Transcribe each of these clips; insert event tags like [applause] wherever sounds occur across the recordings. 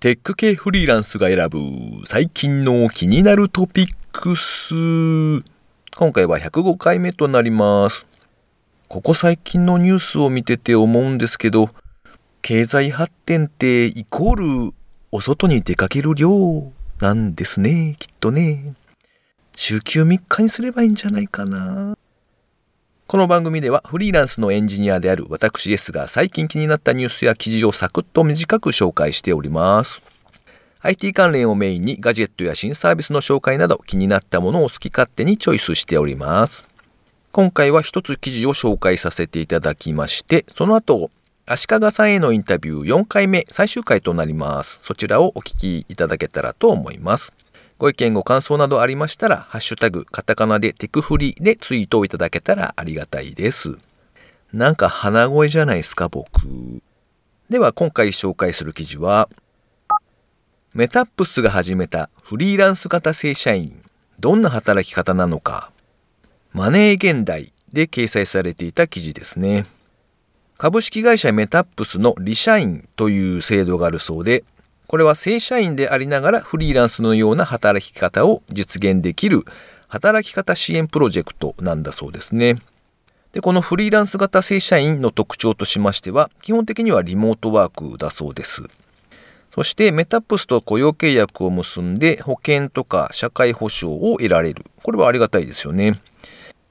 テック系フリーランスが選ぶ最近の気になるトピックス。今回は105回目となります。ここ最近のニュースを見てて思うんですけど、経済発展ってイコールお外に出かける量なんですね、きっとね。週休3日にすればいいんじゃないかな。この番組ではフリーランスのエンジニアである私 S が最近気になったニュースや記事をサクッと短く紹介しております。IT 関連をメインにガジェットや新サービスの紹介など気になったものを好き勝手にチョイスしております。今回は一つ記事を紹介させていただきまして、その後、足利さんへのインタビュー4回目最終回となります。そちらをお聞きいただけたらと思います。ご意見ご感想などありましたら、ハッシュタグ、カタカナでテクフリでツイートをいただけたらありがたいです。なんか鼻声じゃないですか、僕。では今回紹介する記事は、メタップスが始めたフリーランス型正社員、どんな働き方なのか、マネー現代で掲載されていた記事ですね。株式会社メタップスのリ社員という制度があるそうで、これは正社員でありながらフリーランスのような働き方を実現できる働き方支援プロジェクトなんだそうですね。で、このフリーランス型正社員の特徴としましては、基本的にはリモートワークだそうです。そしてメタップスと雇用契約を結んで保険とか社会保障を得られる。これはありがたいですよね。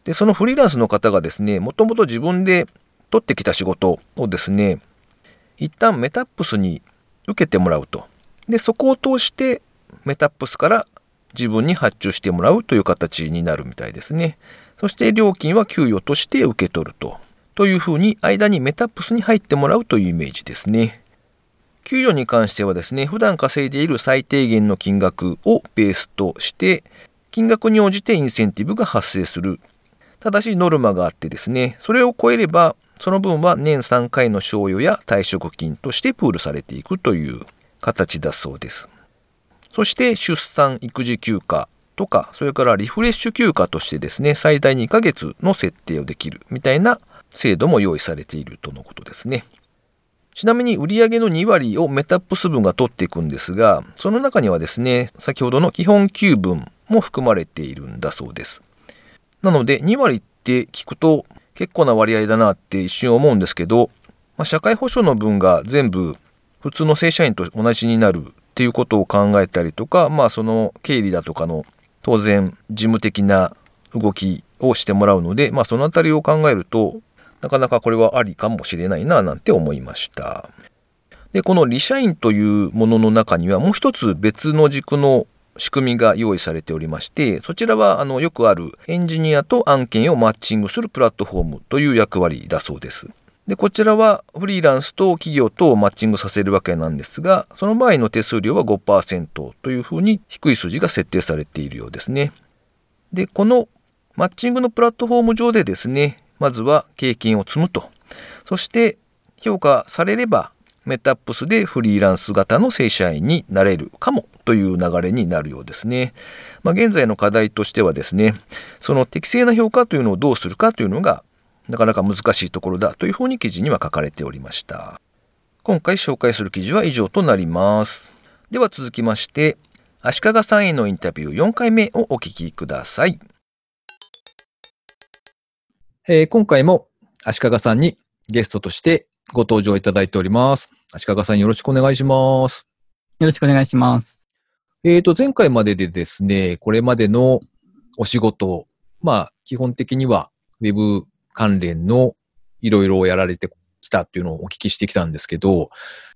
で、そのフリーランスの方がですね、もともと自分で取ってきた仕事をですね、一旦メタップスに受けてもらうと。で、そこを通してメタップスから自分に発注してもらうという形になるみたいですね。そして料金は給与として受け取ると。というふうに間にメタップスに入ってもらうというイメージですね。給与に関してはですね、普段稼いでいる最低限の金額をベースとして、金額に応じてインセンティブが発生する。ただしノルマがあってですね、それを超えれば、その分は年3回の賞与や退職金としてプールされていくという形だそうです。そして出産育児休暇とか、それからリフレッシュ休暇としてですね、最大2ヶ月の設定をできるみたいな制度も用意されているとのことですね。ちなみに売上の2割をメタップス分が取っていくんですが、その中にはですね、先ほどの基本給分も含まれているんだそうです。なので2割って聞くと結構な割合だなって一瞬思うんですけど、まあ、社会保障の分が全部普通の正社員と同じになるっていうことを考えたりとか、まあその経理だとかの当然事務的な動きをしてもらうので、まあそのあたりを考えると、なかなかこれはありかもしれないななんて思いました。で、このリ社員というものの中にはもう一つ別の軸の仕組みが用意されておりまして、そちらはあのよくあるエンジニアと案件をマッチングするプラットフォームという役割だそうです。で、こちらはフリーランスと企業とマッチングさせるわけなんですが、その場合の手数料は5%というふうに低い数字が設定されているようですね。で、このマッチングのプラットフォーム上でですね、まずは経験を積むと。そして評価されればメタップスでフリーランス型の正社員になれるかもという流れになるようですね。まあ、現在の課題としてはですね、その適正な評価というのをどうするかというのがなかなか難しいところだというふうに記事には書かれておりました。今回紹介する記事は以上となります。では続きまして、足利さんへのインタビュー4回目をお聞きください。えー、今回も足利さんにゲストとしてご登場いただいております。足利さんよろしくお願いします。よろしくお願いします。えっ、ー、と、前回まででですね、これまでのお仕事、まあ、基本的には Web 関連のいろいろやられてきたっていうのをお聞きしてきたんですけど、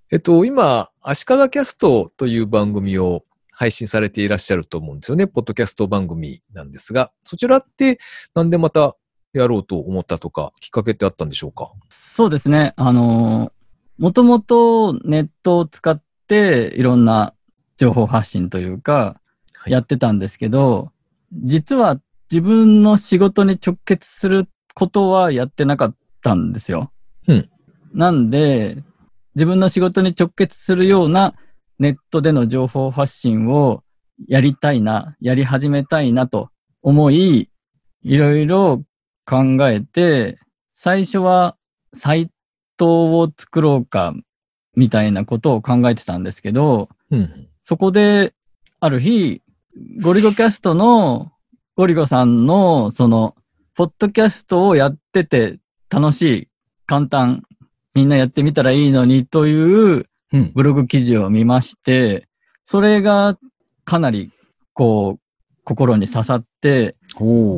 えっと、今、足利キャストという番組を配信されていらっしゃると思うんですよね。ポッドキャスト番組なんですが、そちらってなんでまたやろうと思ったとか、きっかけってあったんでしょうか？そうですね。あの、もともとネットを使っていろんな情報発信というか、やってたんですけど、はい、実は自分の仕事に直結することはやってなかったんですよ。うん。なんで、自分の仕事に直結するようなネットでの情報発信をやりたいな、やり始めたいなと思い、いろいろ考えて、最初はサイトを作ろうか、みたいなことを考えてたんですけど、うん。そこで、ある日、ゴリゴキャストのゴリゴさんの、その、ポッドキャストをやってて楽しい、簡単、みんなやってみたらいいのにといううん。ブログ記事を見まして、それがかなり、こう、心に刺さって、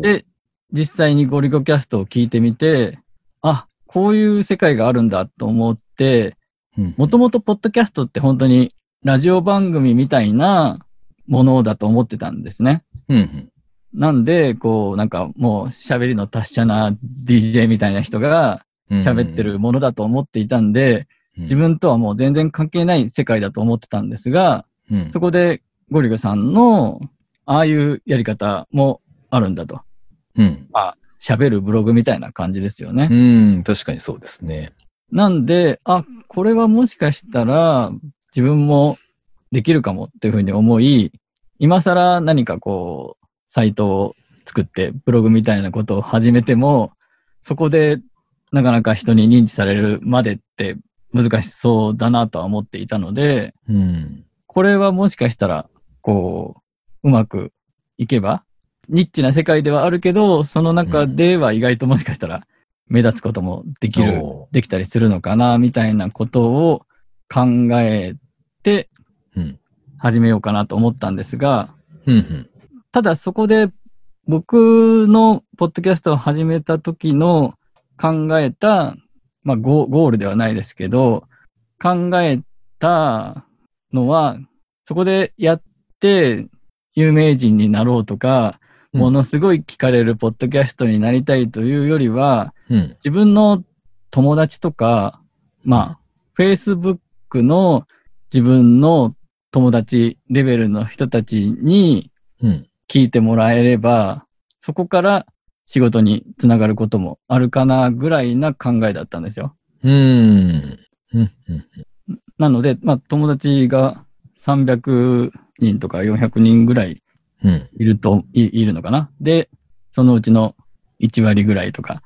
で、実際にゴリゴキャストを聞いてみて、あ、こういう世界があるんだと思って、うんもともとポッドキャストって本当にラジオ番組みたいなものだと思ってたんですね。うんうん。なんで、こう、なんかもう喋りの達者な DJ みたいな人が喋ってるものだと思っていたんで、うん、自分とはもう全然関係ない世界だと思ってたんですが、うん、そこでゴリゴさんのああいうやり方もあるんだと。うん。まあ、喋るブログみたいな感じですよね。うん、確かにそうですね。なんで、あ、これはもしかしたら自分もできるかもっていうふうに思い、今更何かこう、サイトを作ってブログみたいなことを始めても、そこでなかなか人に認知されるまでって難しそうだなとは思っていたので、うん。これはもしかしたら、こう、うまくいけば、ニッチな世界ではあるけど、その中では意外ともしかしたら目立つこともできる、おできたりするのかな、みたいなことを考え。始めようかなと思ったんですが、うん。うん。ただそこで僕のポッドキャストを始めた時の考えた、まあゴゴールではないですけど、考えたのは、そこでやって有名人になろうとか、うんものすごい聞かれるポッドキャストになりたいというよりは、うん。自分の友達とか、まあ、Facebook の自分の友達レベルの人たちにうん。聞いてもらえれば、そこから仕事につながることもあるかなぐらいな考えだったんですよ。うん。うん。なので、まあ友達が300人とか400人ぐらいうん。いると、いいるのかな。で、そのうちの1割ぐらいとか、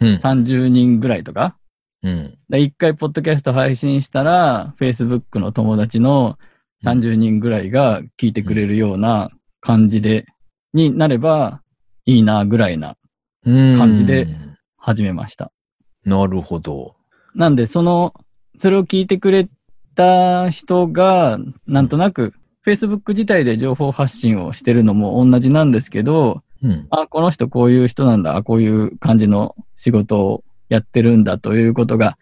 うん。30人ぐらいとか、うん。回ポッドキャスト配信したら、Facebook の友達の30人ぐらいが聞いてくれるような感じで、になればいいなぐらいなうん。感じで始めました。なるほど。なんで、その、それを聞いてくれた人が、なんとなく、Facebook 自体で情報発信をしてるのも同じなんですけど、うん。あ、この人こういう人なんだ、あこういう感じの仕事をやってるんだということが、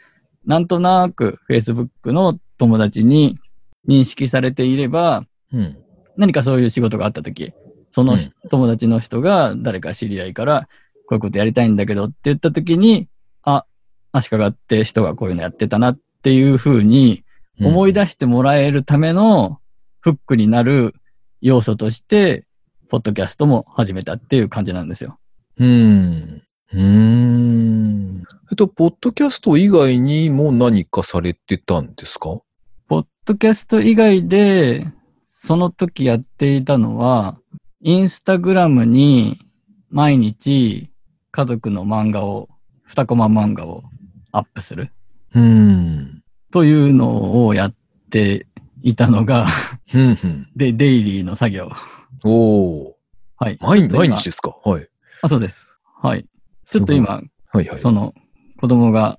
なんとなく Facebook の友達に認識されていれば、うん。何かそういう仕事があったとき、そのうん友達の人が誰か知り合いから、こういうことやりたいんだけどって言ったときに、あ、足利って人がこういうのやってたなっていうふうに思い出してもらえるためのフックになる要素として、ポッドキャストも始めたっていう感じなんですよ。うん。うん。えっと、ポッドキャスト以外にも何かされてたんですか？ポッドキャスト以外で、その時やっていたのは、インスタグラムに毎日家族の漫画を、二コマ漫画をアップするうん。というのをやっていたのが。で、デイリーの作業。おー。はい。毎日ですか？はい。あ、そうです。はい。ちょっと今。はいはい。その子供が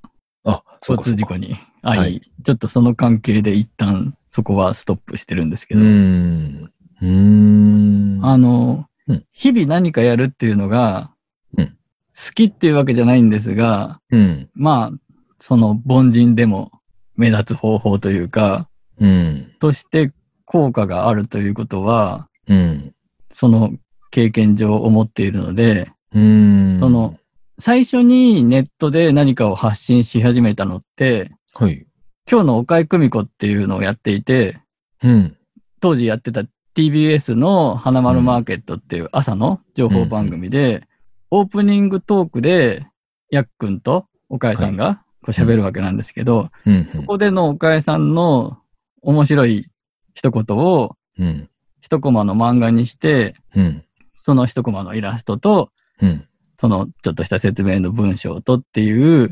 交。通事故に遭い、はいちょっとその関係で一旦そこはストップしてるんですけうど、ん。うーん。あの、うん日々何かやるっていうのが、うん好きっていうわけじゃないんですが、うん。まあ、その凡人でも目立つ方法というか、うん。として効果があるということは、うん。その経験上思っているので、うん。その、最初にネットで何かを発信し始めたのって、はい。今日の岡井久美子っていうのをやっていて、うん。当時やってた TBS の花丸マーケットっていう朝の情報番組で、オープニングトークで、やっくんと岡井さんがこう喋るわけなんですけど、うん。そこでの岡井さんの面白い一言をうん。一コマの漫画にして、うん。その一コマのイラストと、うん。そのちょっとした説明の文章とっていう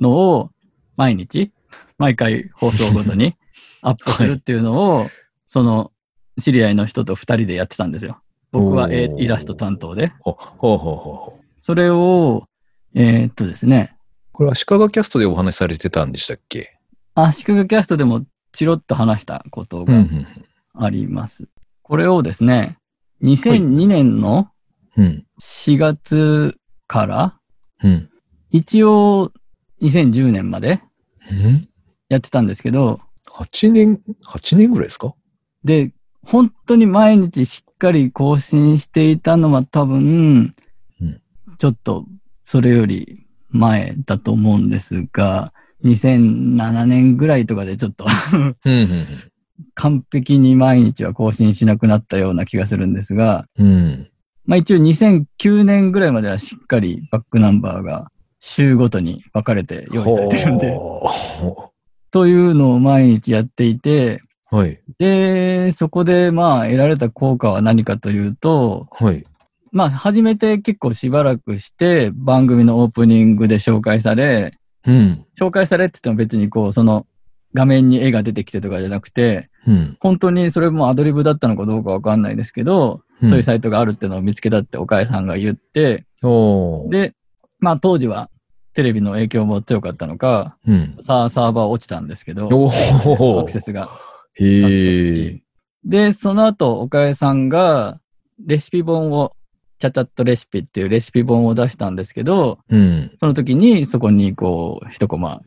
のを毎日、毎回放送ごとに [laughs] アップするっていうのを、その、知り合いの人と二人でやってたんですよ。僕はイラスト担当で。ほほうほうほうほう。それを、えーっとですね、これは鹿賀キャストでお話しされてたんでしたっけ？あ、シカゴキャストでもチロッと話したことがうんうんあります。これをですね、2002年のうん。4月から、うん。一応2010年までうん？やってたんですけど、8年、8年ぐらいですか？で、本当に毎日しっかり更新していたのは多分、うんちょっとそれより前だと思うんですが、2007年ぐらいとかでちょっと完璧に毎日は更新しなくなったような気がするんですが、うん。うん。まあ一応2009年ぐらいまではしっかりバックナンバーが週ごとに分かれて用意されてるんで、ほというのを毎日やっていて、うはい。で、そこでまあ得られた効果は何かというと、はい。まあ始めて結構しばらくして番組のオープニングで紹介され、うん。紹介されって言っても別にこうその画面に絵が出てきてとかじゃなくて、うん。本当にそれもアドリブだったのかどうかわかんないですけど、うんそういうサイトがあるっていうのを見つけたって岡谷さんが言って、で、まあ当時はテレビの影響も強かったのか、うん。さあサーバー落ちたんですけど、アクセスが。へえ。で、その後、岡谷さんがレシピ本を、チャチャットレシピっていうレシピ本を出したんですけど、うん。その時にそこにこう、一コマ、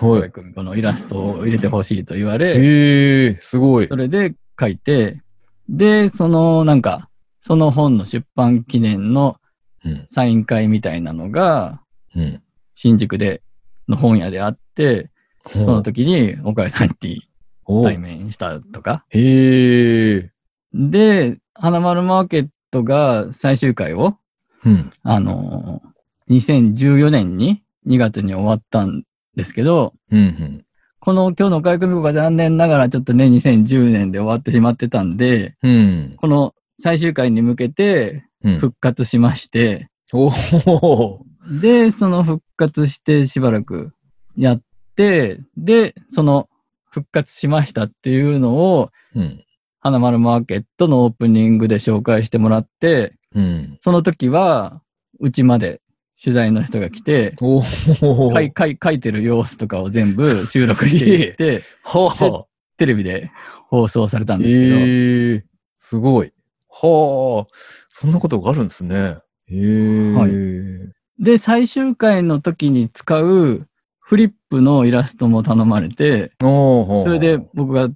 はい。岡谷君このイラストを入れてほしいと言われ、へえ、すごいそ。れで書いて、で、そのなんか、その本の出版記念のうん。サイン会みたいなのが、うん。新宿で、の本屋であって、そその時に岡谷さんにお対面したとか。へえ。で、花丸マーケットが最終回を、うん。あのー2014年に2月に終わったんですけど、うん。うん。この今日の外国語が残念ながらちょっとね、2010年で終わってしまってたんで、うん。この最終回に向けてうん。復活しまして、おお。で、その復活してしばらくやって、で、その復活しましたっていうのを、うん。花丸マーケットのオープニングで紹介してもらって、うん。その時は、うちまで取材の人が来て。書い書い書いてる様子とかを全部収録していって、はあ。テレビで放送されたんですけど、ええすごい。はあ。そんなことがあるんですね。へえ。はいで、最終回の時に使うフリップのイラストも頼まれて、それで僕が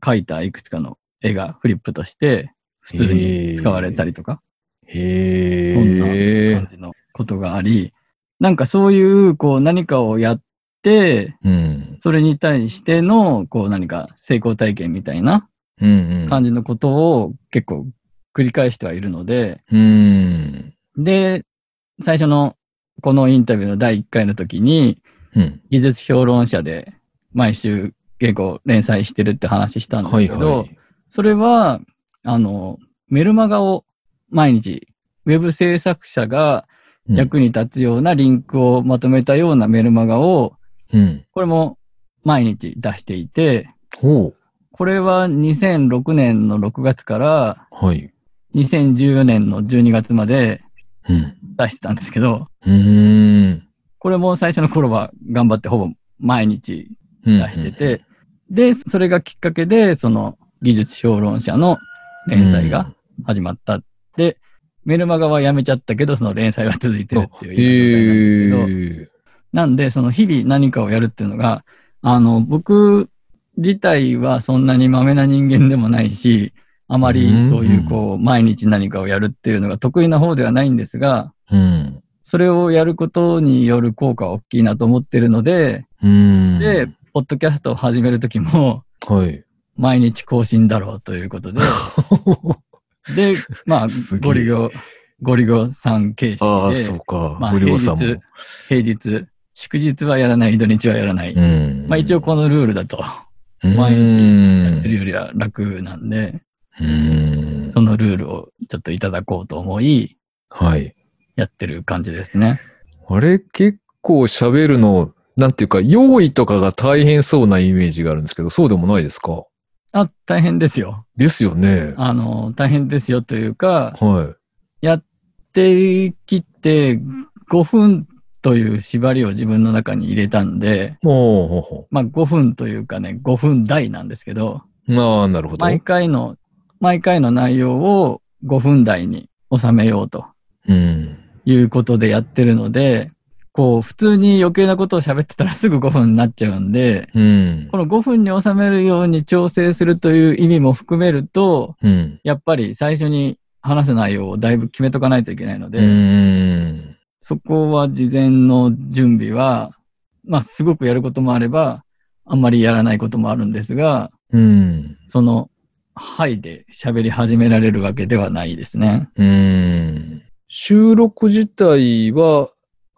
描いたいくつかの絵がフリップとして普通に使われたりとか、へそんなえ。感じのことがあり、なんかそういうこう何かをやって、うん。それに対してのこう何か成功体験みたいな。感じのことを結構繰り返してはいるので、うん。で、最初のこのインタビューの第1回の時に、うん。技術評論者で毎週結構連載してるって話したんですはいけど、はい。それは、あの、メルマガを毎日、ウェブ制作者がうん役に立つようなリンクをまとめたようなメルマガを、うん。これも毎日出していて。これは2006年の6月からはい。2014年の12月までうん。出してたんですけど、うーん。これも最初の頃は頑張ってほぼ毎日出出してて、で、それがきっかけで、その技術評論者の連載が始まった。で、メルマガはやめちゃったけど、その連載は続いてるっていう今状態なんですけど。なんで、その日々何かをやるっていうのが、あの、僕自体はそんなにマメな人間でもないし、あまりそういうこう、毎日何かをやるっていうのが得意な方ではないんですが、うん。それをやることによる効果は大きいなと思ってるので、うん。で、ポッドキャストを始めるときも、はい。毎日更新だろうということで、[laughs] で、まあ [laughs] ゴリゴ、ゴリゴさん形ああ、式で、そうか。まあゴリゴさんも。平日平日、祝日はやらない、土日はやらない。うん。まあ一応このルールだと、うん、毎日やってるうよりは楽なんで、ん。そのルールをちょっといただこうと思い、はい。やってる感じですね。あれ、結構喋るのなんていうか、用意とかが大変そうなイメージがあるんですけど、そうでもないですかあ、大変ですよ。ですよね。あの、大変ですよというか、はやってきて5分という縛りを自分の中に入れたんで、い。ほうほうほまあ5分というかね、5分台なんですけど、う。ああ、なるほど。毎回の、毎回の内容を5分台に収めようとうん。いうことでやってるので、こう、普通に余計なことを喋ってたらすぐ5分になっちゃうんで、うんこ。の5分に収めるように調整するという意味も含めると、うん。やっぱり最初に話す内容をだいぶ決めとかないといけないので、うん。そこは事前の準備は、まあ、すごくやることもあれば、あんまりやらないこともあるんですが、うん。その、はいで喋り始められるわけではないですね。うん。収録自体は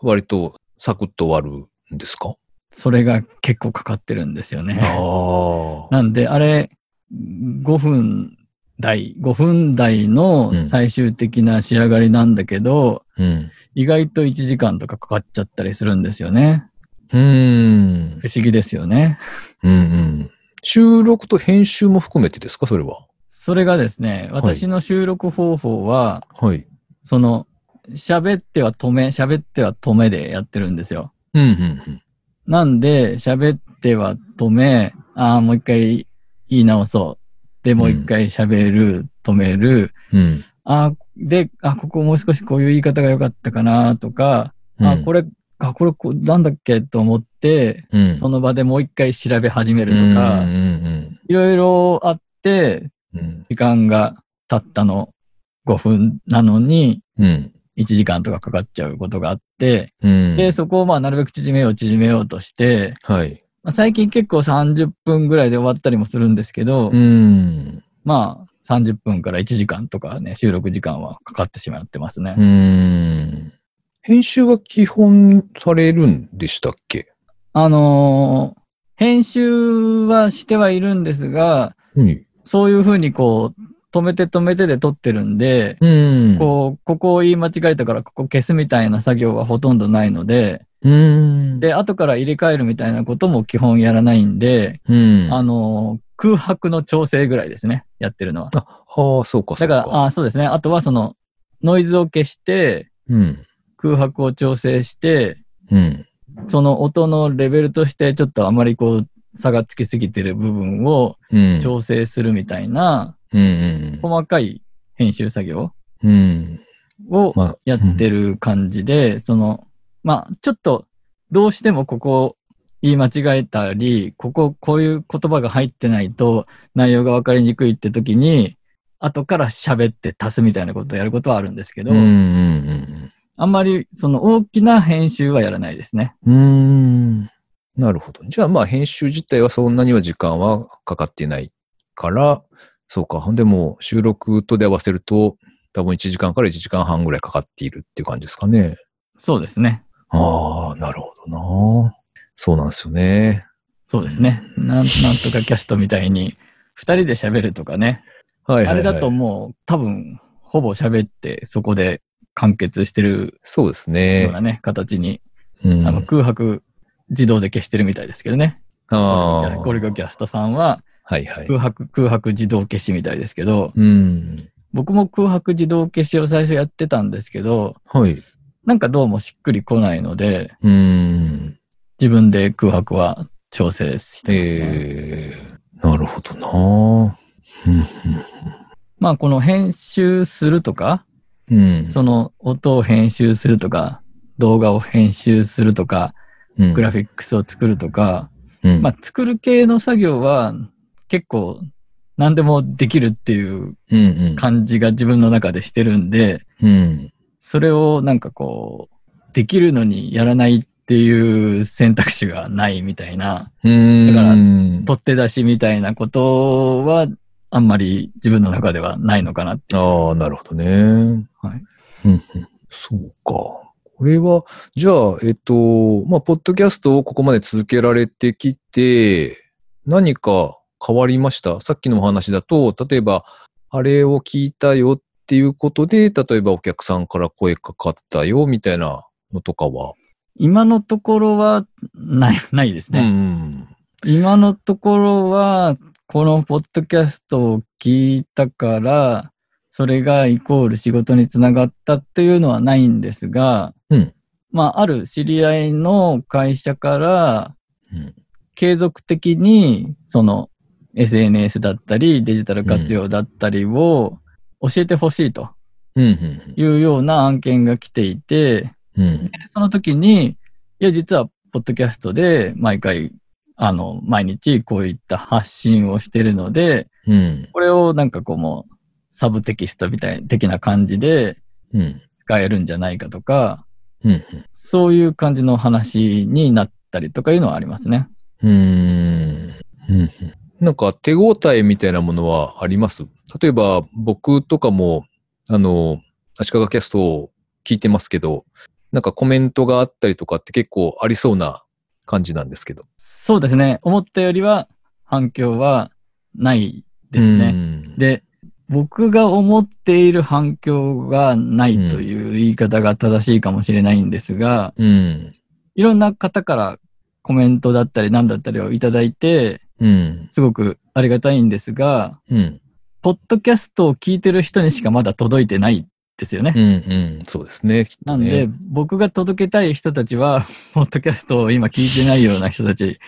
割とサクッと終わるんですか？それが結構かかってるんですよね。[laughs] なんで、あれ、5分台、5分台の最終的な仕上がりなんだけど、うん。意外と1時間とかかかっちゃったりするんですよね。うん。不思議ですよね。うんうん。収録と編集も含めてですか？それは。それがですね、私の収録方法は、はい。その、喋っては止め、喋っては止めでやってるんですよ。うんうんなんで、喋っては止め、ああ、もう一回言い直そう。で、もう一回喋る、止める。うん。うん。ああ、で、あ、ここもう少しこういう言い方が良かったかなとか、あ、これ、れ、あ、これこう、なんだっけと思って、うん。その場でもう一回調べ始めるとうんか、うんいろいろあって、うんうん。時間が経ったの5分なのに、うん。1時間とかかかっちゃうことがあって、うん。で、そこをまあなるべく縮めよう縮めようとして、はい。まあ最近結構30分ぐらいで終わったりもするんですけど、うん。まあ30分から1時間とかね、収録時間はかかってしまってますね。うん。編集は基本されるんでしたっけ？あのー編集はしてはいるんですが、うん。そういうふうにこう、止めて止めてで撮ってるんで、うん。こう、ここを言い間違えたからここ消すみたいな作業はほとんどないので、うん。で、後から入れ替えるみたいなことも基本やらないんで、うん。あの、空白の調整ぐらいですね、やってるのは。あ、はあ、そうか、そうか。だから、あそうですね。あとはその、ノイズを消して、うん。空白を調整して、うん。その音のレベルとしてちょっとあまりこう、差がつきすぎてる部分をうん。調整するみたいな、うん。うん。細かい編集作業うん。をまあ、やってる感じで、その、まあ、ちょっと、どうしてもここ言い間違えたり、こここういう言葉が入ってないと内容が分かりにくいって時に、後から喋って足すみたいなことをやることはあるんですけど、うん。うん。あんまりその大きな編集はやらないですね。うん。うん。なるほど。じゃあ、まあ、編集自体はそんなには時間はかかってないから、そうか。でも、収録とで合わせると、多分1時間から1時間半ぐらいかかっているっていう感じですかね。そうですね。ああ、なるほどな。そうなんですよね。そうですね。なんなんとかキャストみたいに、二人で喋るとかね。はいはい、はい。あれだともう多分、ほぼ喋ってそこで完結してるそうですようねな。ね、形にうん、あの空白自動で消してるみたいですけどね。ああ。ゴリゴキャストさんははいはい。空白、空白自動消しみたいですけど、うん。僕も空白自動消しを最初やってたんですけど、はい。なんかどうもしっくりこないので、うん。自分で空白は調整してますね。ええなるほどな。うんまあこの編集するとか、うん。その音を編集するとか、動画を編集するとか、うん、グラフィックスを作るとか、うん、まあ作る系の作業は結構何でもできるっていううんうん。感じが自分の中でしてるんで、うん。それをなんかこう、できるのにやらないっていう選択肢がないみたいな、うん。だからうん取って出しみたいなことはあんまり自分の中ではないのかなって。ああ、なるほどね。はい。うんうん。そうか。これは、じゃあ、えっと、まあ、ポッドキャストをここまで続けられてきて、何か変わりましたさっきのお話だと、例えば、あれを聞いたよっていうことで、例えばお客さんから声かかったよみたいなのとかは？今のところはない、ないですうね。ん。今のところは、このポッドキャストを聞いたから、それがイコール仕事につながったっていうのはないんですが、うんまあ、ある知り合いの会社から、うん継続的に、その SNS だったり、デジタル活用だったりを教えてほしいと。いうような案件が来ていて、その時に、いや、実は、ポッドキャストで毎回、あの、毎日こういった発信をしてるので、うん。これをなんかこうもう、サブテキストみたい、的な感じでうん。使えるんじゃないかとか、うん。そういう感じの話になったりとかいうのはありますね。うん。うん。なんか手応えみたいなものはあります？例えば僕とかも、あの、足利キャストを聞いてますけど、なんかコメントがあったりとかって結構ありそうな感じなんですけど。そうですね。思ったよりは反響はないですね。ね。で、僕が思っている反響がないという言い方が正しいかもしれないんですが、うん。いろんな方からコメントだったり何だったりをいただいて、うん。すごくありがたいんですが、うん。ポッドキャストを聞いてる人にしかまだ届いてないですよね。うん。うん。そうですね。ねなんで、僕が届けたい人たちは、[laughs] ポッドキャストを今聞いてないような人たち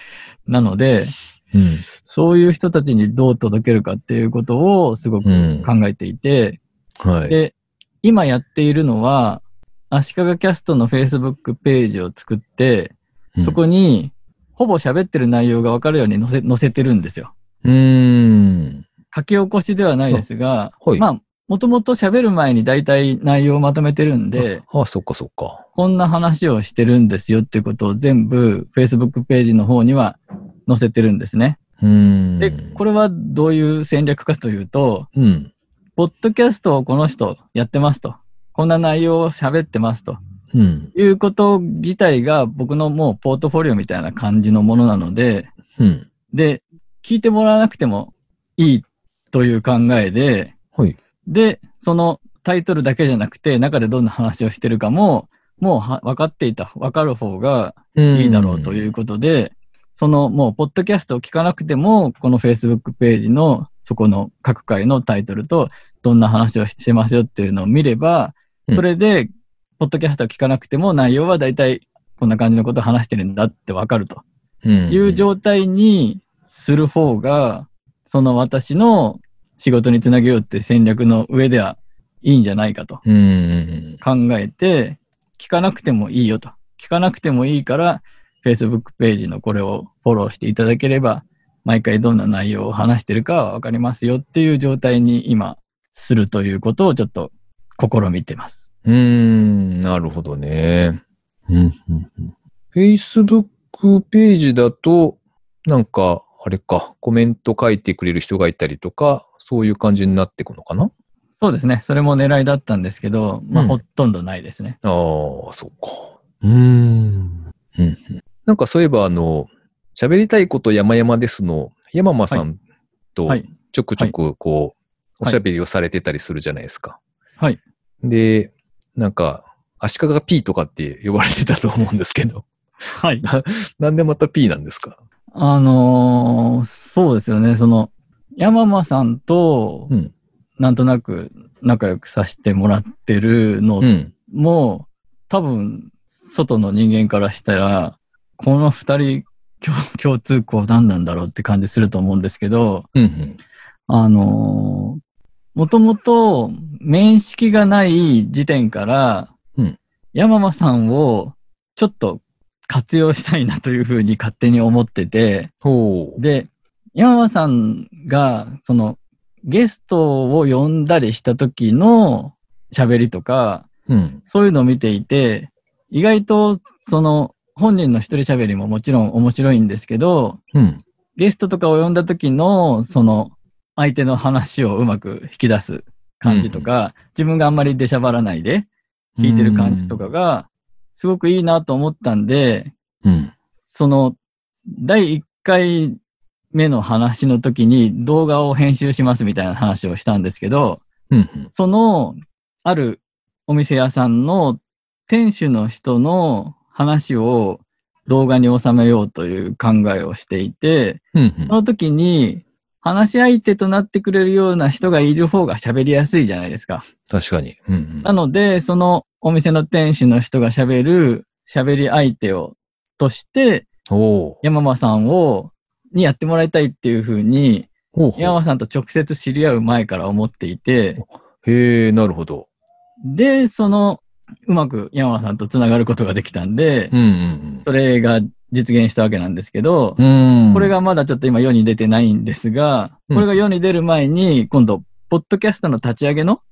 なので、うん。そういう人たちにどう届けるかっていうことをすごくうん考えていて、はい。で、今やっているのは、足利キャストの Facebook ページを作って、うんそこに、ほぼ喋ってる内容がわかるように載せ、載せてるんですよ。うーん。書き起こしではないですが、あはいまあ、もともと喋る前に大体内容をまとめてるんで、ああ、そっかそっか。こんな話をしてるんですよっていうことを全部 Facebook ページの方には載せてるんですね。うーん。で、これはどういう戦略かというと、うん。ポッドキャストをこの人やってますと。こんな内容を喋ってますと。うん。いうこと自体が僕のもうポートフォリオみたいな感じのものなので、うん。で、聞いてもらわなくてもいいという考えで、はい。で、そのタイトルだけじゃなくて、中でどんな話をしてるかも、もうは分かっていた、分かる方がいいだろうということで、そのもう、ポッドキャストを聞かなくても、この Facebook ページのそこの各回のタイトルと、どんな話をしてますよっていうのを見ればう、んそれで、ポッドキャストを聞かなくても内容は大体こんな感じのことを話してるんだって分かるとうんいう状態にする方が、その私の仕事につなげようって戦略の上ではいいんじゃないかとうん。考えて、聞かなくてもいいよと。聞かなくてもいいから、Facebook ページのこれをフォローしていただければ、毎回どんな内容を話してるかはわかりますよっていう状態に今するということをちょっと試みてます。うーん、なるほどね。うん、うん。Facebook ページだと、なんか、あれか、コメント書いてくれる人がいたりとか、そういう感じになっていくのかな？そうですね。それも狙いだったんですけど、まあ、うんほとんどないですね。ああ、そうか。うーん。うんうんなんかそういえば、あの、喋りたいこと山々ですの、山間さんとはい。ちょくちょくこう、はいおしゃべりをされてたりするじゃないですか。はい。で、なんか、足利 P とかって呼ばれてたと思うんですけど、はい。なんでまた P なんですか？あのーそうですよね。その、山間さんとう、ん。なんとなく仲良くさせてもらってるのうん。も、多分、外の人間からしたら、この二人共共通項何なんだろうって感じすると思うんですけど、うんうん。あのーもともと面識がない時点から、うん山間さんをちょっと活用したいなというふうに勝手に思ってて、ほう。で、山間さんが、その、ゲストを呼んだりした時の喋りとか、うん。そういうのを見ていて、意外と、その、本人の一人喋りももちろん面白いんですけど、うん。ゲストとかを呼んだ時の、その、相手の話をうまく引き出す感じとか、自分があんまり出しゃばらないで聞いてる感じとかが、すごくいいなと思ったんで、うん。その、第1回目の話の時に動画を編集しますみたいな話をしたんですけど、うん。うん。その、あるお店屋さんの店主の人の話を動画に収めようという考えをしていて、うんうんその時に話し相手となってくれるような人がいる方が喋りやすいじゃないですか。確かに。うんなので、そのお店の店主の人が喋る喋り相手をとして、山間さんを、にやってもらいたいっていうふうに、ほうほう山間さんと直接知り合う前から思っていて、へえ、なるほど。で、その、うまく山間さんとつながることができたんで、うんうんそれが実現したわけなんですけど。これがまだちょっと今世に出てないんですが、うんこれが世に出る前に、今度、ポッドキャストの立ち上げの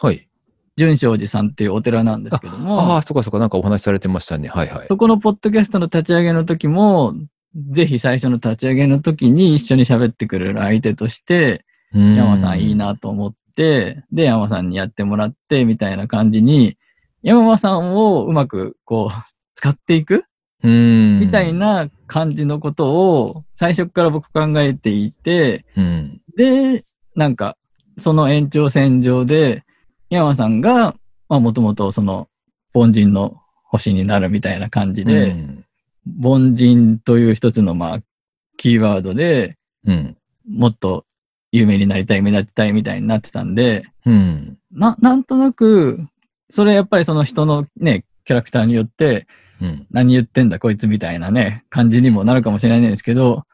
はい。純正寺さんっていうお寺なんですけどあも、あ、そっかそっか、なんかお話しされてましたね。はいはい。そこのポッドキャストの立ち上げの時も、ぜひ最初の立ち上げの時に一緒に喋ってくれる相手として、うん山さんいい。なと思って、で、山さんにやってもらって、みたいな感じに、山さんをうまくこう、使っていくうん。みたい。な感じのことを最初から僕考えていて、うん。で、なんか、その延長線上で、山さんが、まあもともとその、凡人の星になるみたいな感じで、うん凡人という一つのまあ、キーワードでうん。もっと有名になりたい、目立ちたいみたいになってたんで、うん。な、なんとなく、それやっぱりその人のね、キャラクターによって、うん。何言ってんだこいつみたいなね、感じにもなるかもしれないんですけど、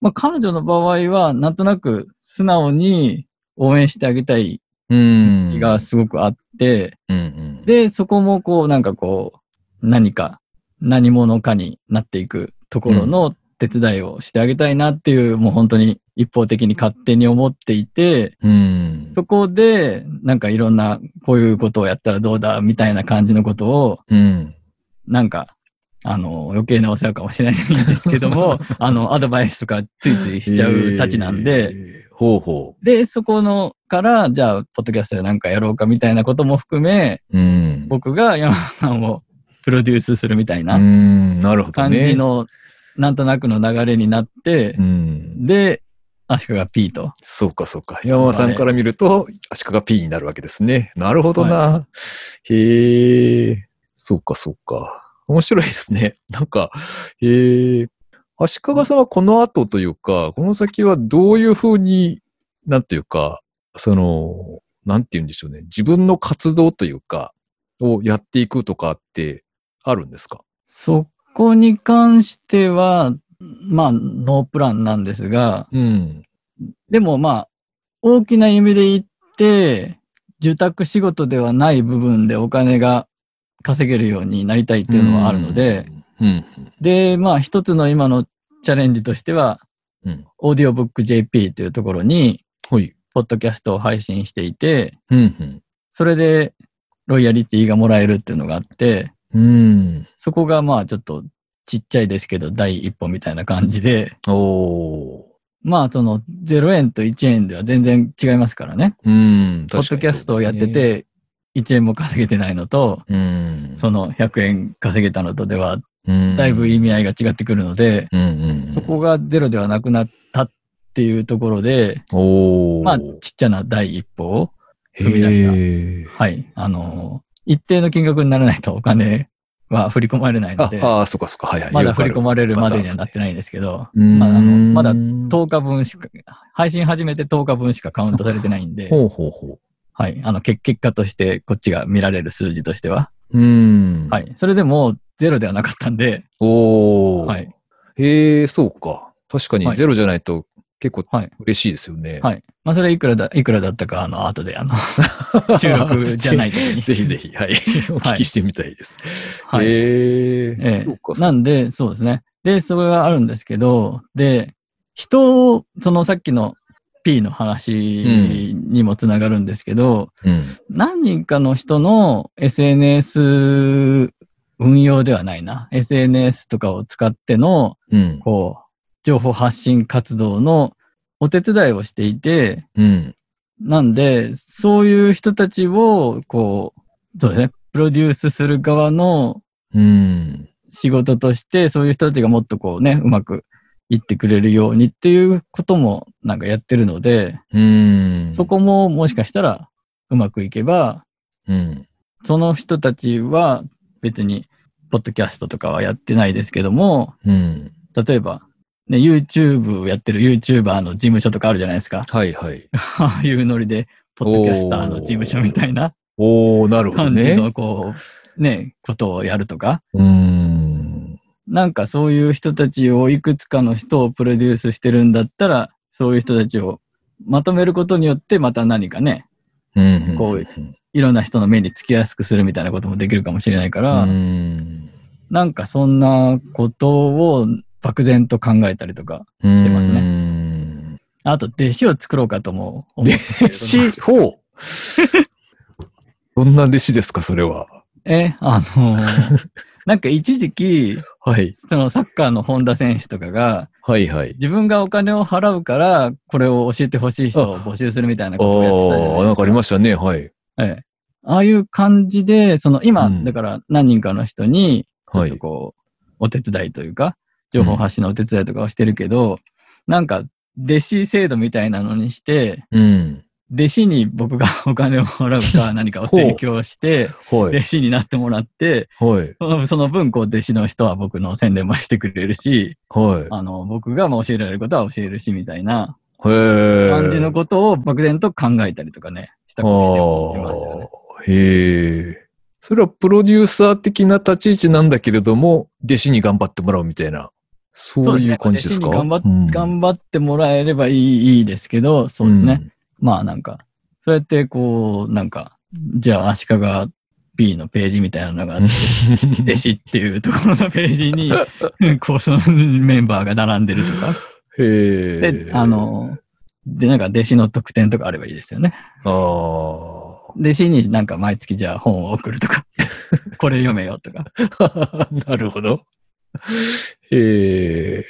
まあ彼女の場合は、なんとなく素直に応援してあげたいうん。気がすごくあって、うんうん。で、そこもこう、なんかこう、何か、何者かになっていくところの手伝いをしてあげたいなっていう、もう本当に一方的に勝手に思っていて、うん。そこで、なんかいろんな、こういうことをやったらどうだ、みたいな感じのことを、うん。なんか、あの、余計なお世話かもしれないんですけども、[laughs] あの、アドバイスとかついついしちゃうたちなんで、えー。ほうほで、そこのから、じゃあ、ポッドキャストでなんかやろうかみたいなことも含め、う。うん。僕が山田さんをプロデュースするみたいうなんなるほど感ね。じの、なんとなくの流れになってう、ん。で、アシカが P と。そうかそうか。山間さんから見ると、足利 P になるわけですね。なるほどな。へえ。そうかそうか。面白いですね。[laughs] なんか、へえ。足利さんはこの後というか、この先はどういうふうに、なんていうか、その、なんて言うんでしょうね。自分の活動というか、をやっていくとかってあるんですか？そこに関しては、まあ、ノープランなんですが、うん。でもまあ、大きな意味で言って、受託仕事ではない部分でお金が稼げるようになりたいっていうのはあるので、うん。で、まあ一つの今のチャレンジとしては、うん。オーディオブック JP というところに、はい。ポッドキャストを配信していて、うん。それでロイヤリティがもらえるっていうのがあって、うん。そこがまあちょっとちっちゃいですけど第一歩みたいな感じで、おー。まあその0円と1円では全然違いますからね。うん。ポッドキャストをやってて1円も稼げてないのと、うん。その100円稼げたのとではうん、だいぶ意味合いが違ってくるので、そこがゼロではなくなったっていうところで、まあちっちゃな第一歩を踏み出した。はい。あの、一定の金額にならないとお金は振り込まれないのあで、あー、そっかそっか、はいはい。まだ振り込まれるまでにはなってないんですけど、うん。まあ、あの、まだ10日分しか、配信始めて10日分しかカウントされてないんで、ほうほうほはい。あの、結結果としてこっちが見られる数字としては、う。うん。は。い。それでもゼロではなかったんで、おー。はい。へえ、そうか。確かはいにゼロじゃないと結構はい嬉しいですよね。はい。まあ、それいくらだ、いくらだったか、あの、後で、あの、[laughs] 収録じゃない時に。ぜひぜひ、はい。[laughs] お聞きしてみたいです。はい。へえ、ええそうか、そうか。なんで、そうですね。で、それがあるんですけど、で、人を、そのさっきの P の話にもつながるんですけど、うん。何人かの人の SNS 運用ではないな。SNS とかを使っての、うん。こう、情報発信活動のお手伝いをしていて、うん。なんで、そういう人たちを、こう、そうですね、プロデュースする側のうん。仕事として、そういう人たちがもっとこうね、うまくいってくれるようにっていうこともなんかやってるので、うん。そこももしかしたらうまくいけば、うん。その人たちは別にポッドキャストとかはやってないですけども、うん。例えば、ね、YouTube をやってる YouTuber の事務所とかあるじゃないですか。はいはい。ああいうノリで、ポッドキャスターの事務所みたいなおー、なるほどね。感じの、こう、ね、ことをやるとか、うーん。なんかそういう人たちをいくつかの人をプロデュースしてるんだったら、そういう人たちをまとめることによって、また何かね、うん。こういろんな人の目につきやすくするみたいなこともできるかもしれないから、うん。なんかそんなことを漠然と考えたりとか、してますねね。あと弟子を作ろうかとも思って弟子、ほう。[laughs] どんな弟子ですか、それは。え、あのー [laughs] なんか一時期、はい。そのサッカーの本田選手とかが、はいはい。自分がお金を払うから、これを教えてほしい人を募集するみたいなことをやってたじゃないですか。ああ、なんかありましたね。はい。ええ。ああいう感じで、その今、うんだから何人かの人に、ちょっはい。とこう、お手伝いというか、情報発信のお手伝いとかをしてるけど、なんか、弟子制度みたいなのにして、うん。弟子に僕がお金を払うか何かを提供して、はい。弟子になってもらって、はい。そのその分、こう、弟子の人は僕の宣伝もしてくれるし、はい。あの、僕がまあ教えられることは教えるし、みたいな。感じのことを漠然と考えたりとかね、したりしてますよね。へえ。それはプロデューサー的な立ち位置なんだけれども、弟子に頑張ってもらうみたいな。そういう感じですか？弟子に頑張っ、うん頑張ってもらえればいいいいですけど、そうですね。。まあなんか、そうやってこう、なんか、じゃあ足利 B のページみたいなのがあって、うん弟子っていうところのページに、[laughs] こう、そのメンバーが並んでるとか。へえ。で、あ、の、で、なんか弟子の特典とかあればいいですよね。ああ。弟子になんか毎月じゃあ本を送るとか、[laughs] これ読めよとか。[laughs] なるほど。へえ。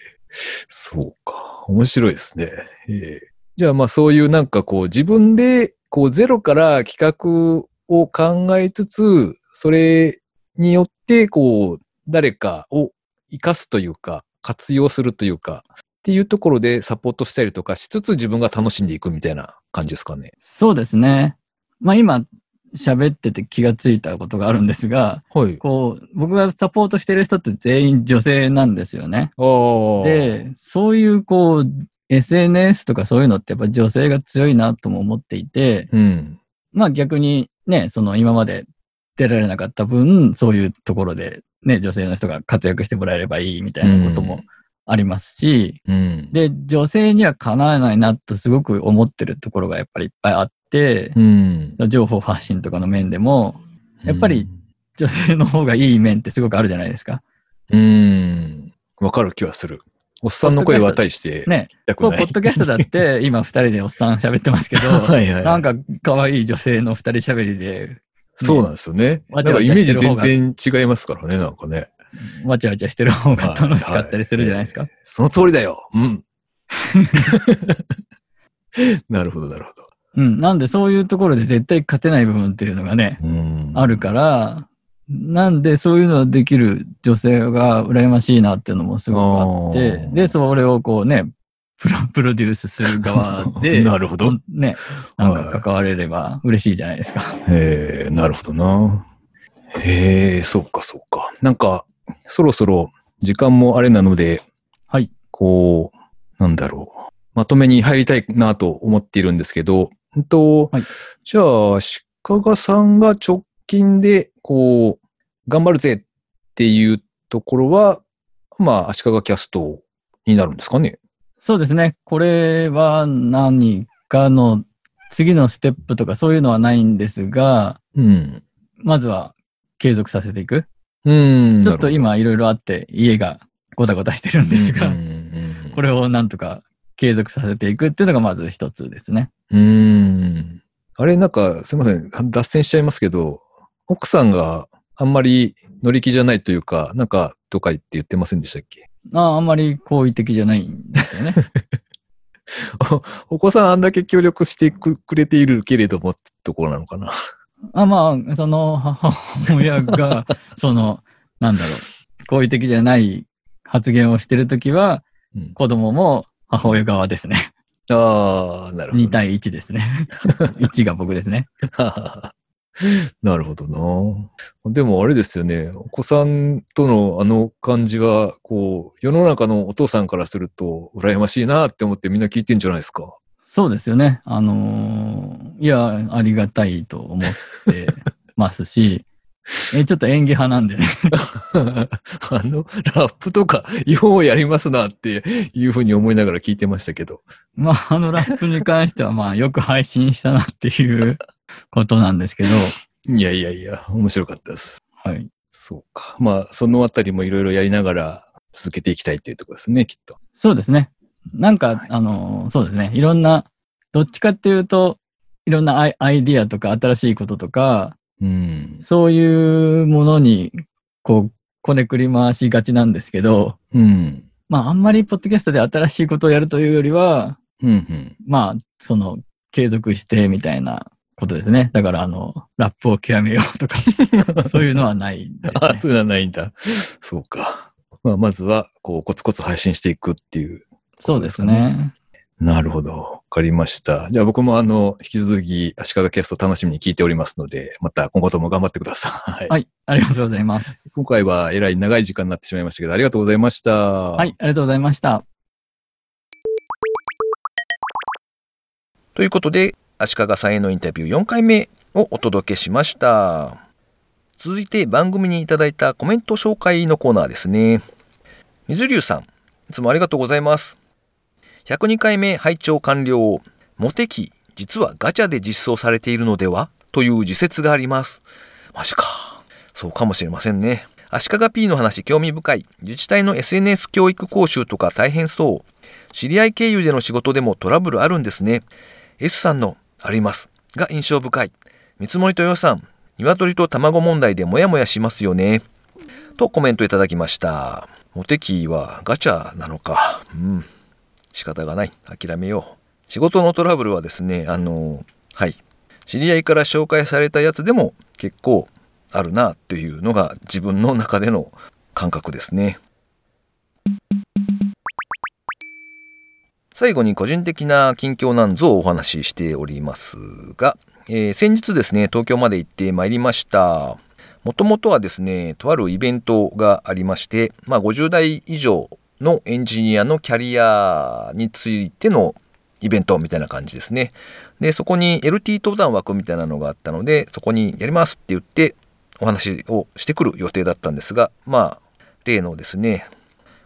そうか。面白いですね。へえじゃあまあそういうなんかこう自分でこうゼロから企画を考えつつ、それによってこう誰かを活かすというか、活用するというか、っていうところでサポートしたりとかしつつ自分が楽しんでいくみたいな感じですかね。そうですね。まあ今、喋ってて気がついたことがあるんですが、はい。こう、僕がサポートしてる人って全員女性なんですよね。で、そういうこう、SNS とかそういうのってやっぱ女性が強いなとも思っていて、うん。まあ逆にね、その今まで出られなかった分、そういうところでね、女性の人が活躍してもらえればいいみたいなこともありますし、うん。で、女性にはかなわないなとすごく思ってるところがやっぱりいっぱいあって、うん。情報発信とかの面でも、やっぱり女性の方がいい面ってすごくあるじゃないですか。うーん。わかる気はする。おっさんの声は大してね。こう。ポッドキャストだって、[laughs] 今二人でおっさん喋ってますけど、はいはいはいなんか可愛い女性の二人喋りで、そうなんですよね。なんかイメージ全が然違いますからね、なんかね。わちゃわちゃしてる方が楽しかったりするじゃないですか。ははその通りだよ。うん。[laughs] なるほど、なるほど。うん。なんでそういうところで絶対勝てない部分っていうのがね、うんあるから、なんでそういうのができる女性が羨ましいなっていうのもすごくあってで、それをこうね、プロプロデュースする側 [laughs] で、なるほど。ね、なんか関われれば嬉しいじゃないですか。えー、なるほどな。へえ、そうか、そうか。なんか、そろそろ時間もあれなので、はい。こう、なんだろう。まとめに入りたいなと思っているんですけど、うんと、はいじゃあ、鹿さんが直近で、こう、頑張るぜっていうところは、まあ、足利キャストになるんですかね？そうですね。これは何かの次のステップとかそういうのはないんですが、うん。まずは継続させていく。うん。ちょっと今いろいろあって家がごたごたしてるんですが、これをなんとか継続させていくっていうのがまず一つですね。うーん。あれ、なんか、すいません。脱線しちゃいますけど、奥さんがあんまり乗り気じゃないというか、なんか、とか言って言ってませんでしたっけ？ああんまり好意的じゃないんですよね。[laughs] お子さんあんだけ協力してくくれているけれどもってところなのかな？あまあ、その母親が、その、なんだろう、好意的じゃない発言をしてるときは、うん子供も母親側ですね。ああ、なるほど。2対1ですね。[laughs] 1が僕ですね。[laughs] なるほどな。でもあれですよね。お子さんとのあの感じは、こう、世の中のお父さんからすると、羨ましいなって思ってみんな聞いてんじゃないですか。そうですよね。あのーいや、ありがたいと思ってますし、[laughs] えちょっと演技派なんでね。[laughs] あの、ラップとか、ようやりますなっていうふうに思いながら聞いてましたけど。[laughs] まあ、あのラップに関しては、まあ、よく配信したなっていうことなんですけど、いやいやいや、面白かったです。はい。そうか。まあ、そのあたりもいろいろやりながら続けていきたいっていうところですね、きっと。そうですね。なんか、はいあのーそうですね。いろんな、どっちかっていうと、いろんなアイアイディアとか新しいこととか、うん。そういうものに、こう、こねくり回しがちなんですけど、うん。まあ、あんまりポッドキャストで新しいことをやるというよりは、うん。うん。まあ、その、継続してみたいなことですね。だから、あの、ラップを極めようとか、[laughs] そういうのはないですあ、ね。そういうのはないんだ。そうか。まあ、まずは、こう、コツコツ配信していくっていう。そうですね。なるほど。わかりました。じゃあ僕もあの、引き続き、足利キャスト楽しみに聞いておりますので、また今後とも頑張ってください。はい、ありがとうございます。今回はえらい長い時間になってしまいましたけど、ありがとうございました。ははい、ありがとうございました。ということで、足利さんへのインタビュー4回目をお届けしました。続いて番組にいただいたコメント紹介のコーナーですね。水流さん、いつもありがとうございます。102回目拝聴完了。モテ期、実はガチャで実装されているのでは？という自説があります。マジか。そうかもしれませんね。足利 P の話興味深い。自治体の SNS 教育講習とか大変そう。知り合い経由での仕事でもトラブルあるんですね。S さんのありますが印象深い。見積もりと予算、鶏と卵問題でモヤモヤしますよね。とコメントいただきました。モテキはガチャなのか。うん。仕方がない。諦めよう。仕事のトラブルはですね、あの、はい。知り合いから紹介されたやつでも結構あるなというのが自分の中での感覚ですね。最後に個人的な近況なんぞをお話ししておりますが、えー先日ですね、東京まで行ってまいりました。もともとはですね、とあるイベントがありまして、まあ、50代以上のエンジニアのキャリアについてのイベントみたいな感じですね。で、そこに LT 登壇枠みたいなのがあったので、そこにやりますって言ってお話をしてくる予定だったんですが、まあ、例のですね、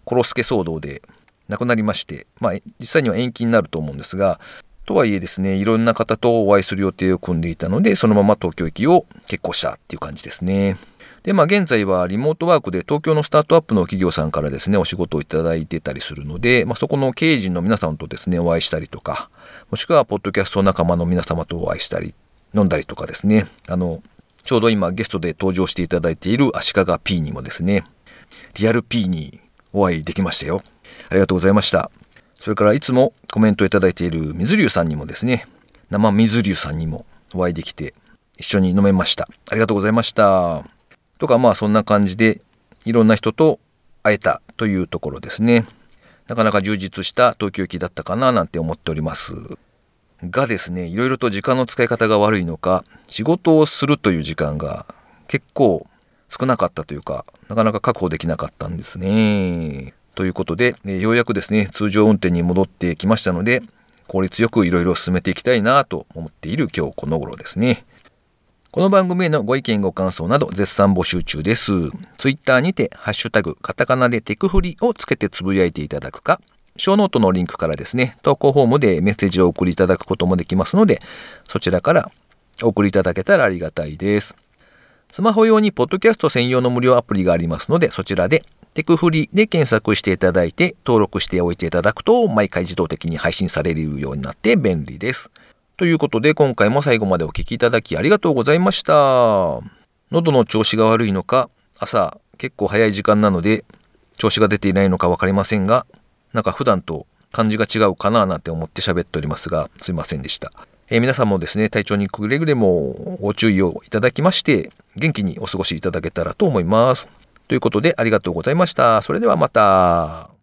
コロスケ騒動で亡くなりまして、まあ、実際には延期になると思うんですが、とはいえですね、いろんな方とお会いする予定を組んでいたので、そのまま東京行きを決行したっていう感じですね。で、まあ現在はリモートワークで東京のスタートアップの企業さんからですね、お仕事をいただいてたりするので、まあそこの経営陣の皆さんとですね、お会いしたりとか、もしくはポッドキャスト仲間の皆様とお会いしたり、飲んだりとかですね、あの、ちょうど今ゲストで登場していただいている足利 P にもですね、リアル P にお会いできましたよ。ありがとうございました。それからいつもコメントいただいている水流さんにもですね、生水流さんにもお会いできて一緒に飲めました。ありがとうございました。とかまあそんな感じでいろんな人と会えたというところですね。なかなか充実した東京行きだったかななんて思っております。がですね、いろいろと時間の使い方が悪いのか、仕事をするという時間が結構少なかったというか、なかなか確保できなかったんですね。ということで、えようやくですね、通常運転に戻ってきましたので、効率よくいろいろ進めていきたいなと思っている今日この頃ですね。この番組へのご意見ご感想など絶賛募集中です。ツイッターにて、ハッシュタグ、カタカナでテクフリをつけてつぶやいていただくか、ショーノートのリンクからですね、投稿フォームでメッセージを送りいただくこともできますので、そちらからお送りいただけたらありがたいです。スマホ用にポッドキャスト専用の無料アプリがありますので、そちらでテクフリで検索していただいて登録しておいていただくと毎回自動的に配信されるようになって便利です。ということで今回も最後までお聞きいただきありがとうございました。喉の調子が悪いのか朝結構早い時間なので調子が出ていないのか分かりませんがなんか普段と感じが違うかななんて思って喋っておりますがすいませんでした。えー皆さんもですね、体調にくれぐれもご注意をいただきまして、元気にお過ごしいただけたらと思います。ということで、ありがとうございました。それではまた。